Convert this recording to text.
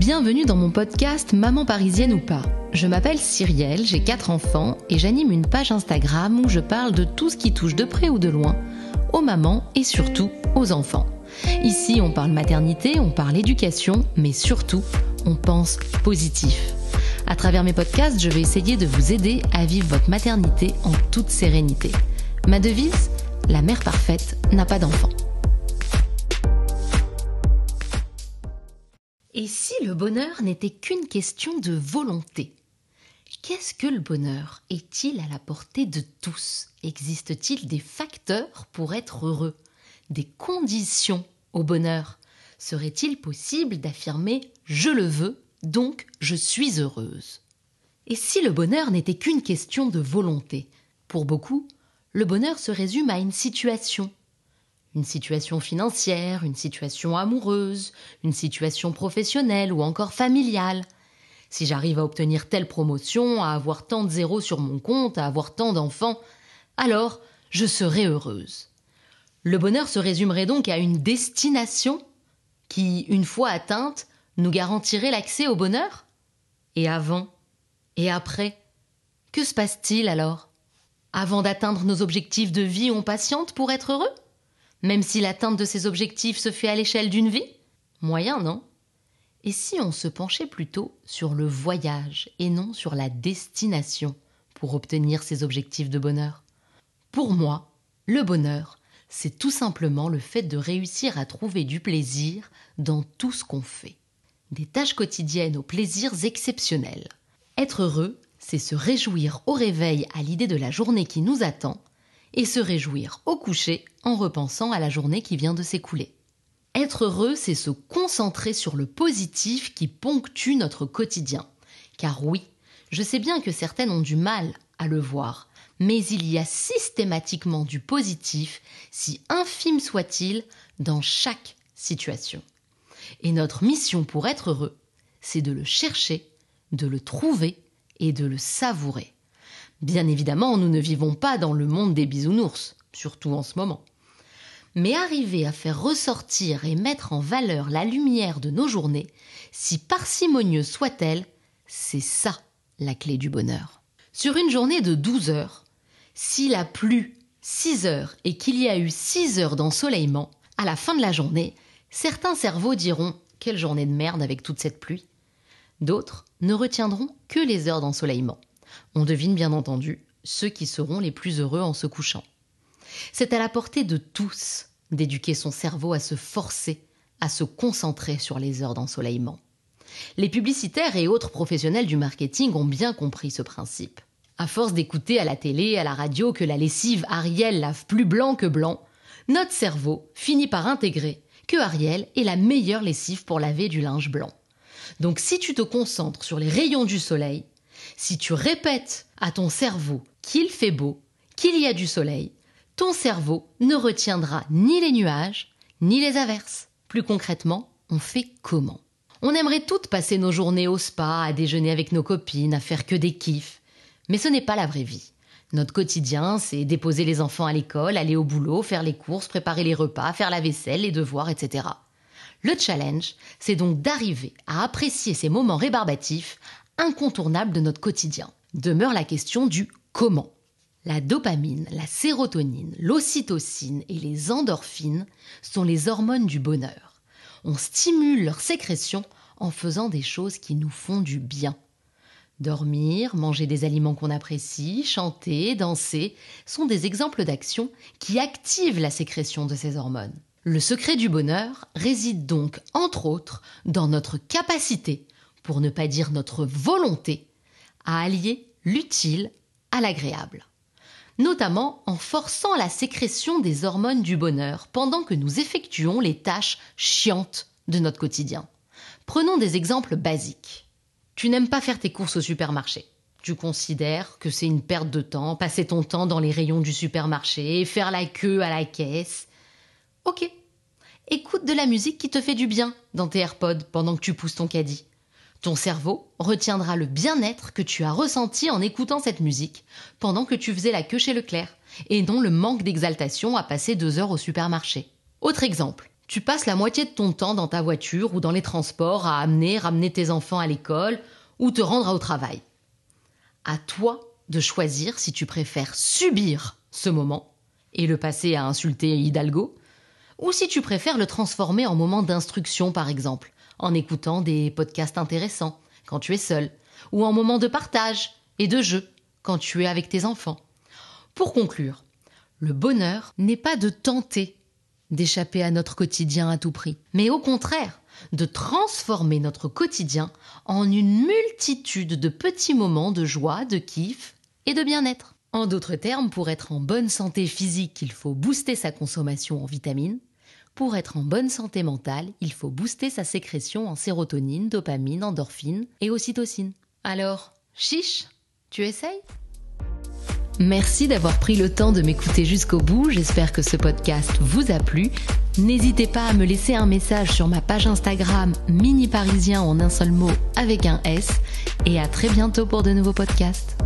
Bienvenue dans mon podcast Maman parisienne ou pas. Je m'appelle Cyrielle, j'ai 4 enfants et j'anime une page Instagram où je parle de tout ce qui touche de près ou de loin aux mamans et surtout aux enfants. Ici, on parle maternité, on parle éducation, mais surtout, on pense positif. À travers mes podcasts, je vais essayer de vous aider à vivre votre maternité en toute sérénité. Ma devise La mère parfaite n'a pas d'enfant. Et si le bonheur n'était qu'une question de volonté Qu'est-ce que le bonheur Est-il à la portée de tous? Existe-t-il des facteurs pour être heureux? Des conditions au bonheur? Serait-il possible d'affirmer ⁇ je le veux, donc je suis heureuse ?⁇ Et si le bonheur n'était qu'une question de volonté? Pour beaucoup, le bonheur se résume à une situation, une situation financière, une situation amoureuse, une situation professionnelle ou encore familiale. Si j'arrive à obtenir telle promotion, à avoir tant de zéros sur mon compte, à avoir tant d'enfants, alors je serai heureuse. Le bonheur se résumerait donc à une destination qui, une fois atteinte, nous garantirait l'accès au bonheur? Et avant Et après Que se passe-t-il alors? Avant d'atteindre nos objectifs de vie, on patiente pour être heureux? Même si l'atteinte de ces objectifs se fait à l'échelle d'une vie? Moyen, non? Et si on se penchait plutôt sur le voyage et non sur la destination pour obtenir ces objectifs de bonheur? Pour moi, le bonheur, c'est tout simplement le fait de réussir à trouver du plaisir dans tout ce qu'on fait. Des tâches quotidiennes aux plaisirs exceptionnels. Être heureux, c'est se réjouir au réveil à l'idée de la journée qui nous attend et se réjouir au coucher en repensant à la journée qui vient de s'écouler. Être heureux, c'est se concentrer sur le positif qui ponctue notre quotidien. Car oui, je sais bien que certaines ont du mal à le voir, mais il y a systématiquement du positif, si infime soit-il, dans chaque situation. Et notre mission pour être heureux, c'est de le chercher, de le trouver et de le savourer. Bien évidemment, nous ne vivons pas dans le monde des bisounours, surtout en ce moment. Mais arriver à faire ressortir et mettre en valeur la lumière de nos journées, si parcimonieuse soit-elle, c'est ça la clé du bonheur. Sur une journée de 12 heures, s'il a plu 6 heures et qu'il y a eu 6 heures d'ensoleillement, à la fin de la journée, certains cerveaux diront Quelle journée de merde avec toute cette pluie. D'autres ne retiendront que les heures d'ensoleillement. On devine bien entendu ceux qui seront les plus heureux en se couchant. C'est à la portée de tous d'éduquer son cerveau à se forcer, à se concentrer sur les heures d'ensoleillement. Les publicitaires et autres professionnels du marketing ont bien compris ce principe. À force d'écouter à la télé, à la radio que la lessive Ariel lave plus blanc que blanc, notre cerveau finit par intégrer que Ariel est la meilleure lessive pour laver du linge blanc. Donc si tu te concentres sur les rayons du soleil, si tu répètes à ton cerveau qu'il fait beau, qu'il y a du soleil, ton cerveau ne retiendra ni les nuages, ni les averses. Plus concrètement, on fait comment? On aimerait toutes passer nos journées au spa, à déjeuner avec nos copines, à faire que des kiffs. Mais ce n'est pas la vraie vie. Notre quotidien, c'est déposer les enfants à l'école, aller au boulot, faire les courses, préparer les repas, faire la vaisselle, les devoirs, etc. Le challenge, c'est donc d'arriver à apprécier ces moments rébarbatifs incontournable de notre quotidien. Demeure la question du comment. La dopamine, la sérotonine, l'ocytocine et les endorphines sont les hormones du bonheur. On stimule leur sécrétion en faisant des choses qui nous font du bien. Dormir, manger des aliments qu'on apprécie, chanter, danser sont des exemples d'actions qui activent la sécrétion de ces hormones. Le secret du bonheur réside donc, entre autres, dans notre capacité pour ne pas dire notre volonté, à allier l'utile à l'agréable. Notamment en forçant la sécrétion des hormones du bonheur pendant que nous effectuons les tâches chiantes de notre quotidien. Prenons des exemples basiques. Tu n'aimes pas faire tes courses au supermarché. Tu considères que c'est une perte de temps, passer ton temps dans les rayons du supermarché, faire la queue à la caisse. Ok. Écoute de la musique qui te fait du bien dans tes AirPods pendant que tu pousses ton caddie. Ton cerveau retiendra le bien-être que tu as ressenti en écoutant cette musique pendant que tu faisais la queue chez Leclerc, et non le manque d'exaltation à passer deux heures au supermarché. Autre exemple, Tu passes la moitié de ton temps dans ta voiture ou dans les transports à amener, ramener tes enfants à l'école ou te rendre au travail. À toi de choisir si tu préfères subir ce moment et le passer à insulter Hidalgo, ou si tu préfères le transformer en moment d'instruction par exemple, en écoutant des podcasts intéressants quand tu es seul, ou en moment de partage et de jeu quand tu es avec tes enfants. Pour conclure, le bonheur n'est pas de tenter d'échapper à notre quotidien à tout prix, mais au contraire, de transformer notre quotidien en une multitude de petits moments de joie, de kiff et de bien-être. En d'autres termes, pour être en bonne santé physique, il faut booster sa consommation en vitamines. Pour être en bonne santé mentale, il faut booster sa sécrétion en sérotonine, dopamine, endorphine et ocytocine. Alors, chiche, tu essayes? Merci d'avoir pris le temps de m'écouter jusqu'au bout. J'espère que ce podcast vous a plu. N'hésitez pas à me laisser un message sur ma page Instagram Mini Parisien en un seul mot avec un S. Et à très bientôt pour de nouveaux podcasts.